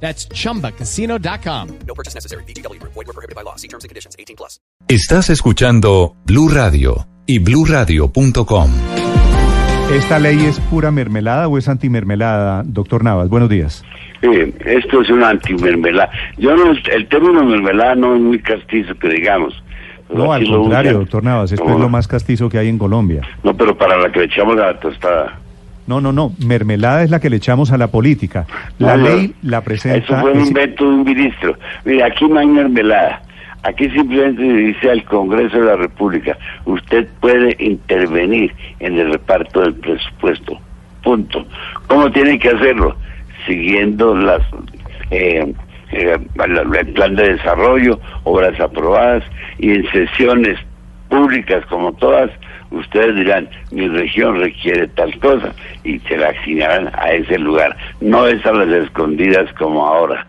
That's chumbacasino.com. No purchase necessary. BGW. Void were prohibited by law. See terms and conditions. 18 plus. Estás escuchando Blue Radio y bluradio.com. ¿Esta ley es pura mermelada o es antimermelada, doctor Navas? Buenos días. Eh, esto es una antimermelada. Yo no, el término mermelada no es muy castizo, que digamos. No, al contrario, doctor Navas, esto No, es lo más castizo que hay en Colombia. No, pero para la que le echamos a la tostada. No, no, no, mermelada es la que le echamos a la política. La No, no. ley la Eso presenta... fue un invento de un ministro. Mire, aquí no hay mermelada. Aquí simplemente dice al Congreso de la República, usted puede intervenir en el reparto del presupuesto. Punto. ¿Cómo tiene que hacerlo? Siguiendo las eh, eh, el plan de desarrollo, obras aprobadas y en sesiones públicas como todas, ustedes dirán, mi región requiere tal cosa y se la asignarán a ese lugar. No es a las escondidas como ahora,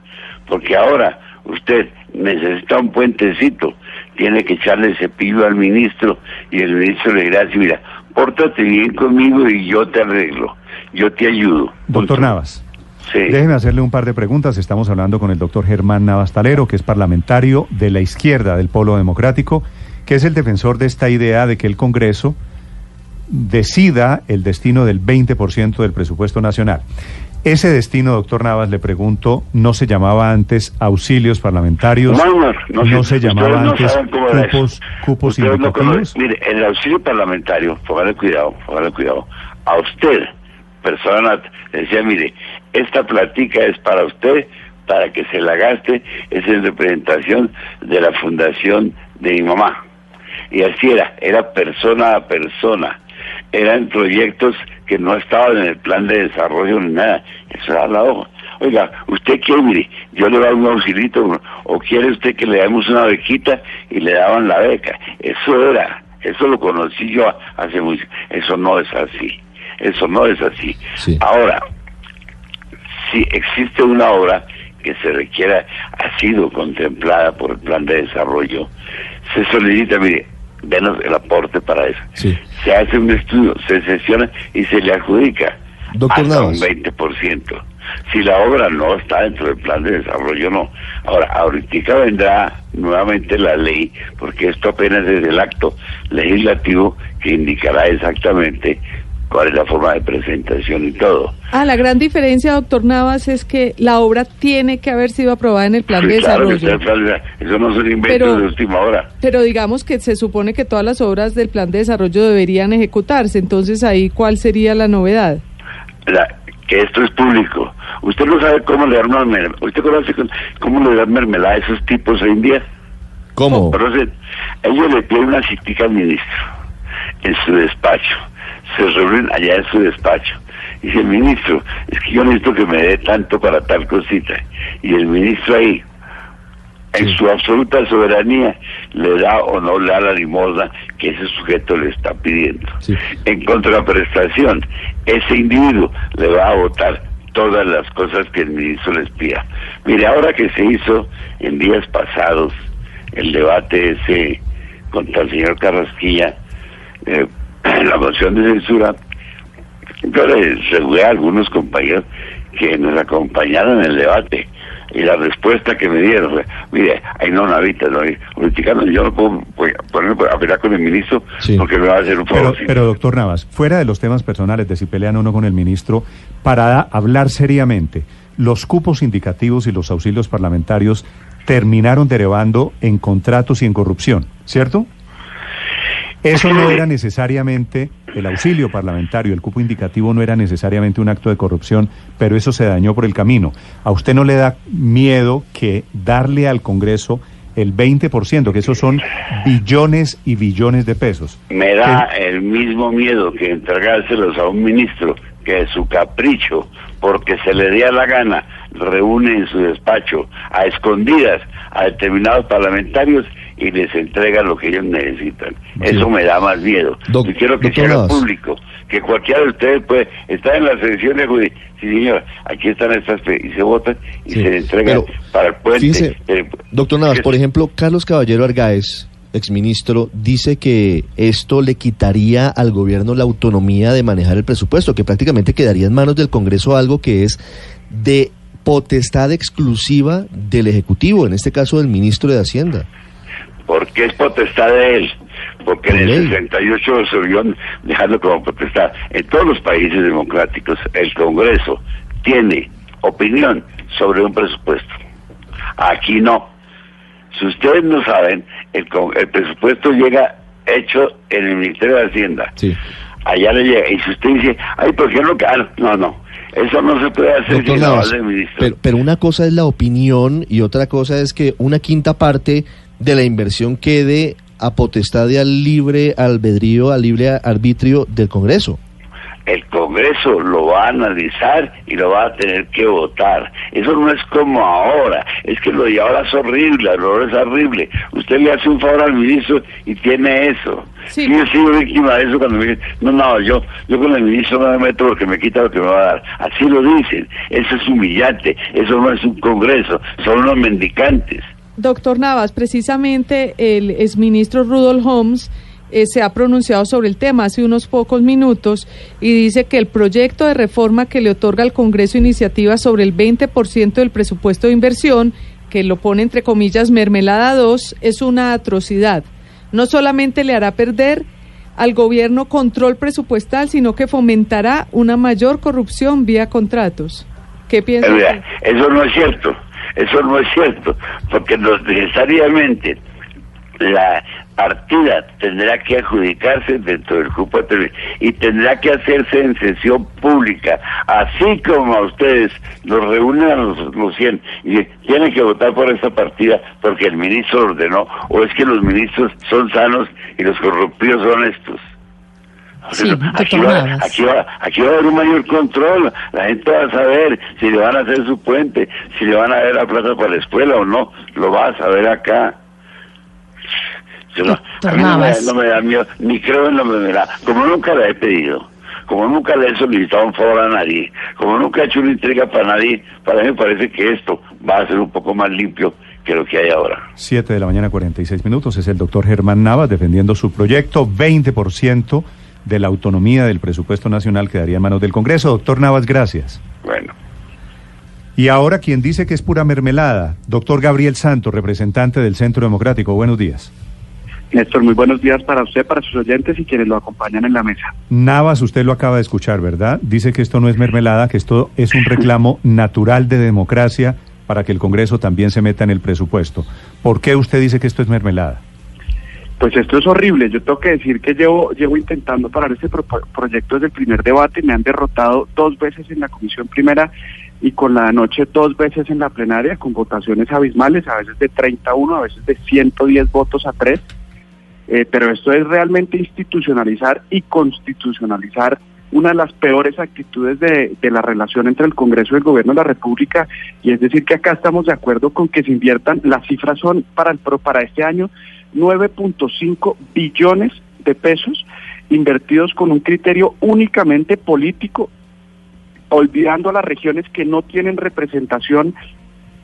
porque ahora usted necesita un puentecito, tiene que echarle cepillo al ministro y el ministro le dirá así, mira, pórtate bien conmigo y yo te arreglo, yo te ayudo. Doctor. Navas, Sí. déjeme hacerle un par de preguntas. Estamos hablando con el doctor Germán Navas Talero, que es parlamentario de la izquierda del Polo Democrático, que es el defensor de esta idea de que el Congreso decida el destino del 20% del presupuesto nacional. Ese destino, doctor Navas, le pregunto, ¿no se llamaba antes auxilios parlamentarios? No, no, no, ¿No sé. se llamaba no antes cupos, cupos indicativos? Mire, el auxilio parlamentario, póngale cuidado, póngale cuidado. A usted, persona, le decía, mire, esta platica es para usted, para que se la gaste, es en representación de la fundación de mi mamá. Y así era, era persona a persona. Eran proyectos que no estaban en el plan de desarrollo ni nada. Eso era la hoja. Oiga, usted quiere, mire, yo le doy un auxilito, o quiere usted que le damos una bequita y le daban la beca. Eso era, eso lo conocí yo hace mucho. Eso no es así. Eso no es así. Sí. Ahora, si existe una obra que se requiera, ha sido contemplada por el plan de desarrollo, se solicita, mire, denos el aporte para eso. Sí. Se hace un estudio, se sesiona y se le adjudica Doctor hasta Navas. un 20%. Si la obra no está dentro del plan de desarrollo, no. Ahora, ahorita vendrá nuevamente la ley, porque esto apenas es el acto legislativo que indicará exactamente cuál es la forma de presentación y todo. Ah, la gran diferencia, doctor Navas, es que la obra tiene que haber sido aprobada en el plan Sí, de claro que desarrollo. plan eso no son inventos Pero- de última hora. Pero digamos que se supone que todas las obras del plan de desarrollo deberían ejecutarse. Entonces, ahí, ¿cuál sería la novedad? La- que esto es público. Usted no sabe cómo le dan mermelada. ¿Usted conoce con- cómo le dan mermelada a esos tipos hoy en día? ¿Cómo? Conocen, ellos le piden una citica al ministro en su despacho. Se reúnen allá en su despacho. Dice el ministro, es que yo necesito que me dé tanto para tal cosita. Y el ministro ahí, en su absoluta soberanía, le da o no le da la limosna que ese sujeto le está pidiendo. Sí. En contraprestación, ese individuo le va a votar todas las cosas que el ministro les pida. Mire, ahora que se hizo en días pasados el debate ese contra el señor Carrasquilla, eh, la moción de censura, yo le regué a algunos compañeros que nos acompañaron en el debate y la respuesta que me dieron fue, mire, ahí no navita, no, ahorita no, yo no puedo pues, ponerme a pelear con el ministro Sí. porque me va a hacer un Pero, favor. pero, doctor Navas, fuera de los temas personales de si pelean o no con el ministro, para hablar seriamente, los cupos indicativos y los auxilios parlamentarios terminaron derivando en contratos y en corrupción, ¿cierto? Eso no era necesariamente, el auxilio parlamentario, el cupo indicativo no era necesariamente un acto de corrupción, pero eso se dañó por el camino. ¿A usted no le da miedo que darle al Congreso el 20%, que esos son billones y billones de pesos? Me da el mismo miedo que entregárselos a un ministro que de su capricho, porque se le dé la gana, reúne en su despacho a escondidas a determinados parlamentarios y les entrega lo que ellos necesitan. Sí. Eso me da más miedo. Doc- y quiero que sea público, que cualquiera de ustedes puede estar en la sección de. Sí, señor, aquí están estas y se votan y Sí, se entregan pero para el puente. Eh, Doctor Navas, por ejemplo, Carlos Caballero Argáez, exministro, dice que esto le quitaría al gobierno la autonomía de manejar el presupuesto, que prácticamente quedaría en manos del Congreso algo que es de potestad exclusiva del Ejecutivo, en este caso del ministro de Hacienda. porque es potestad de él, porque en Por el ley. 68 se vio dejando como potestad. En todos los países democráticos, el Congreso tiene opinión sobre un presupuesto. Aquí no. Si ustedes no saben, el, el presupuesto llega hecho en el Ministerio de Hacienda. Sí. Allá le llega. Y si usted dice, ay, ¿por qué no? Ah, No, no. Eso no se puede hacer Doctor Navas, del ministro. pero, pero una cosa es la opinión y otra cosa es que una quinta parte de la inversión quede a potestad y al libre albedrío, al libre arbitrio del Congreso. El Congreso lo va a analizar y lo va a tener que votar. Eso no es como ahora, es que lo de ahora es horrible, lo es horrible. Usted le hace un favor al ministro y tiene eso. Sí. Yo he sido víctima de eso cuando me dicen, no, no, yo, yo con el ministro no me meto porque me quita lo que me va a dar. Así lo dicen, eso es humillante, eso no es un Congreso, son unos mendicantes. Doctor Navas, precisamente el exministro Rudolf Holmes eh, se ha pronunciado sobre el tema hace unos pocos minutos y dice que el proyecto de reforma que le otorga al Congreso iniciativa sobre el 20% del presupuesto de inversión, que lo pone entre comillas mermelada 2, es una atrocidad. No solamente le hará perder al gobierno control presupuestal, sino que fomentará una mayor corrupción vía contratos. ¿Qué piensa? Eso no es cierto, eso no es cierto, porque necesariamente la partida tendrá que adjudicarse dentro del grupo de tele- y tendrá que hacerse en sesión pública, así como a ustedes los reúnen a los, los 100 y tienen que votar por esta partida porque el ministro ordenó, o es que los ministros son sanos y los corrompidos son estos. Sí, aquí, va, aquí, va, aquí va a haber un mayor control. La gente va a saber si le van a hacer su puente, si le van a dar la plata para la escuela o no. Lo va a saber acá. Yo no- Doctor a mí no me, Navas. no me da miedo, ni creo en la mermelada. Como nunca la he pedido, como nunca le he solicitado un favor a nadie, como nunca he hecho una entrega para nadie, para mí me parece que esto va a ser un poco más limpio que lo que hay ahora. 7 de la mañana, 46 minutos. Es el doctor Germán Navas defendiendo su proyecto. 20% de la autonomía del presupuesto nacional quedaría en manos del Congreso. Doctor Navas, gracias. Bueno. Y ahora quien dice que es pura mermelada, doctor Gabriel Santos, representante del Centro Democrático. Buenos días. Néstor, muy buenos días para usted, para sus oyentes y quienes lo acompañan en la mesa. Navas, usted lo acaba de escuchar, ¿verdad? Dice que esto no es mermelada, que esto es un reclamo natural de democracia para que el Congreso también se meta en el presupuesto. ¿Por qué usted dice que esto es mermelada? Pues esto es horrible. Yo tengo que decir que llevo, llevo intentando parar este pro- proyecto desde el primer debate. Me han derrotado dos veces en la comisión primera y con la noche dos veces en la plenaria, con votaciones abismales, a veces de 31, a veces de 110 votos a 3. Eh, pero esto es realmente institucionalizar y constitucionalizar una de las peores actitudes de, de la relación entre el Congreso y el Gobierno de la República, y es decir que acá estamos de acuerdo con que se inviertan, las cifras son para, el, para este año 9.5 billones de pesos invertidos con un criterio únicamente político, olvidando a las regiones que no tienen representación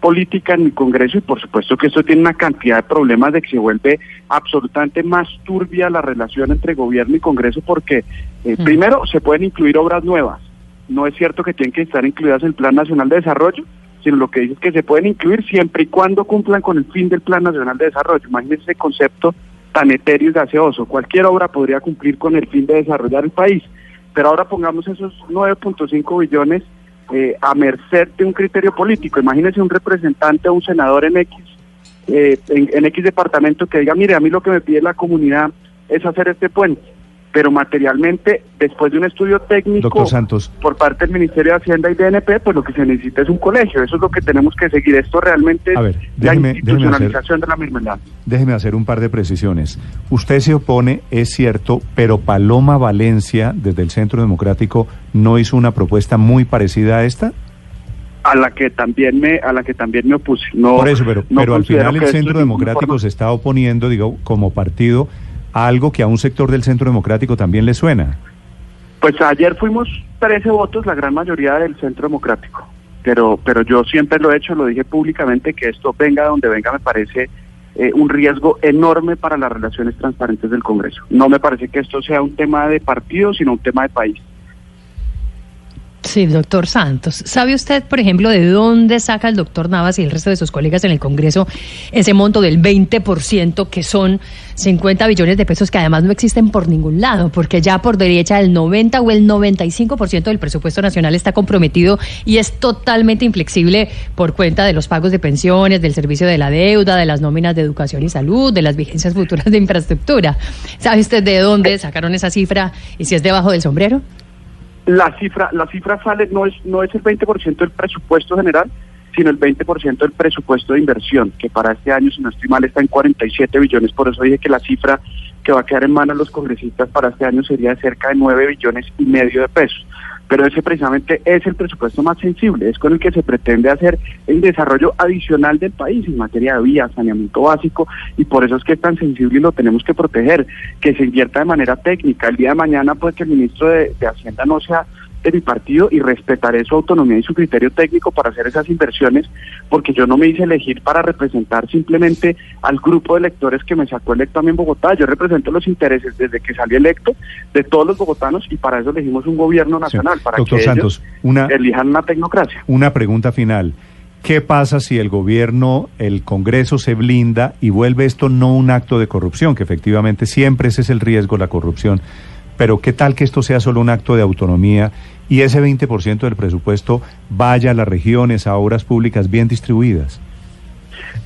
política en el Congreso y por supuesto que esto tiene una cantidad de problemas de que se vuelve absolutamente más turbia la relación entre gobierno y Congreso porque eh, Mm. primero se pueden incluir obras nuevas. No es cierto que tienen que estar incluidas en el Plan Nacional de Desarrollo, sino lo que dice es que se pueden incluir siempre y cuando cumplan con el fin del Plan Nacional de Desarrollo. Imagínense ese concepto tan etéreo y gaseoso. Cualquier obra podría cumplir con el fin de desarrollar el país. Pero ahora pongamos esos 9.5 billones eh, a merced de un criterio político. Imagínense un representante o un senador en X, eh, en, en X departamento que diga, mire, a mí lo que me pide la comunidad es hacer este puente. Pero materialmente, después de un estudio técnico Doctor Santos. por parte del Ministerio de Hacienda y DNP, pues lo que se necesita es un colegio. Eso es lo que tenemos que seguir. Esto realmente es la institucionalización de la mermelada. Déjeme hacer un par de precisiones. Usted se opone, es cierto, pero Paloma Valencia, desde el Centro Democrático, ¿no hizo una propuesta muy parecida a esta? a la que también me a la que también me opuse. No, Por eso, pero, no pero al final el Centro Democrático se está oponiendo, digo, como partido, algo que a un sector del Centro Democrático también le suena. Pues ayer fuimos 13 votos, la gran mayoría del Centro Democrático. Pero, pero yo siempre lo he hecho, lo dije públicamente, que esto venga donde venga me parece eh, un riesgo enorme para las relaciones transparentes del Congreso. No me parece que esto sea un tema de partido, sino un tema de país. Sí, doctor Santos. ¿Sabe usted, por ejemplo, de dónde saca el doctor Navas y el resto de sus colegas en el Congreso ese monto del 20%, que son 50 billones de pesos que además no existen por ningún lado? Porque ya por derecha el 90 o el 95% del presupuesto nacional está comprometido y es totalmente inflexible por cuenta de los pagos de pensiones, del servicio de la deuda, de las nóminas de educación y salud, de las vigencias futuras de infraestructura. ¿Sabe usted de dónde sacaron esa cifra y si es debajo del sombrero? La cifra, la cifra sale, no es, no es el 20% del presupuesto general, sino el 20% del presupuesto de inversión, que para este año, si no estoy mal, está en 47 billones. Por eso dije que la cifra que va a quedar en manos de los congresistas para este año sería de cerca de 9 billones y medio de pesos. Pero ese precisamente es el presupuesto más sensible, es con el que se pretende hacer el desarrollo adicional del país en materia de vías, saneamiento básico, y por eso es que es tan sensible y lo tenemos que proteger, que se invierta de manera técnica. El día de mañana, pues que el ministro de, de Hacienda no sea de mi partido y respetaré su autonomía y su criterio técnico para hacer esas inversiones, porque yo no me hice elegir para representar simplemente al grupo de electores que me sacó electo a mí en Bogotá. Yo represento los intereses desde que salí electo de todos los bogotanos y para eso elegimos un gobierno nacional, para Doctor que Santos, ellos una- elijan una tecnocracia. Una pregunta final. ¿Qué pasa si el gobierno, el Congreso se blinda y vuelve esto no un acto de corrupción, que efectivamente siempre ese es el riesgo, la corrupción? Pero ¿qué tal que esto sea solo un acto de autonomía y ese 20% del presupuesto vaya a las regiones, a obras públicas bien distribuidas?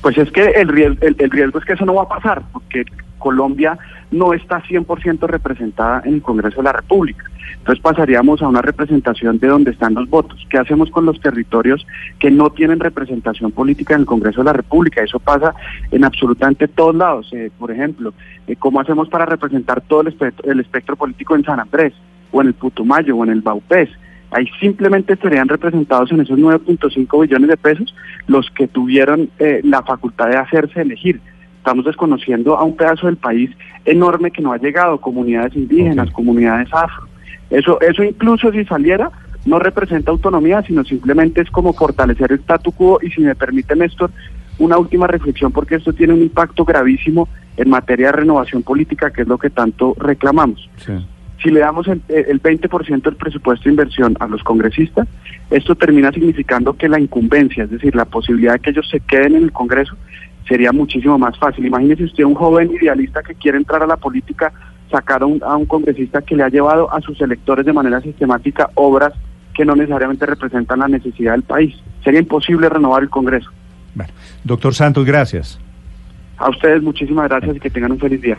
Pues es que el riesgo, el, el riesgo es que eso no va a pasar, porque Colombia no está 100% representada en el Congreso de la República. Entonces pasaríamos a una representación de donde están los votos. ¿Qué hacemos con los territorios que no tienen representación política en el Congreso de la República? Eso pasa en absolutamente todos lados. Eh, por ejemplo, eh, ¿cómo hacemos para representar todo el espectro, el espectro político en San Andrés, o en el Putumayo, o en el Baupés? Ahí simplemente estarían representados en esos 9.5 billones de pesos los que tuvieron eh, la facultad de hacerse elegir. Estamos desconociendo a un pedazo del país enorme que no ha llegado, comunidades indígenas, comunidades afro. Eso, eso incluso si saliera, no representa autonomía, sino simplemente es como fortalecer el statu quo. Y si me permite, Néstor, una última reflexión, porque esto tiene un impacto gravísimo en materia de renovación política, que es lo que tanto reclamamos. Sí. Si le damos el, el 20% del presupuesto de inversión a los congresistas, esto termina significando que la incumbencia, es decir, la posibilidad de que ellos se queden en el Congreso, sería muchísimo más fácil. Imagínese usted un joven idealista que quiere entrar a la política, sacar a un, a un congresista que le ha llevado a sus electores de manera sistemática obras que no necesariamente representan la necesidad del país. Sería imposible renovar el Congreso. Bueno, doctor Santos, gracias. A ustedes muchísimas gracias y que tengan un feliz día.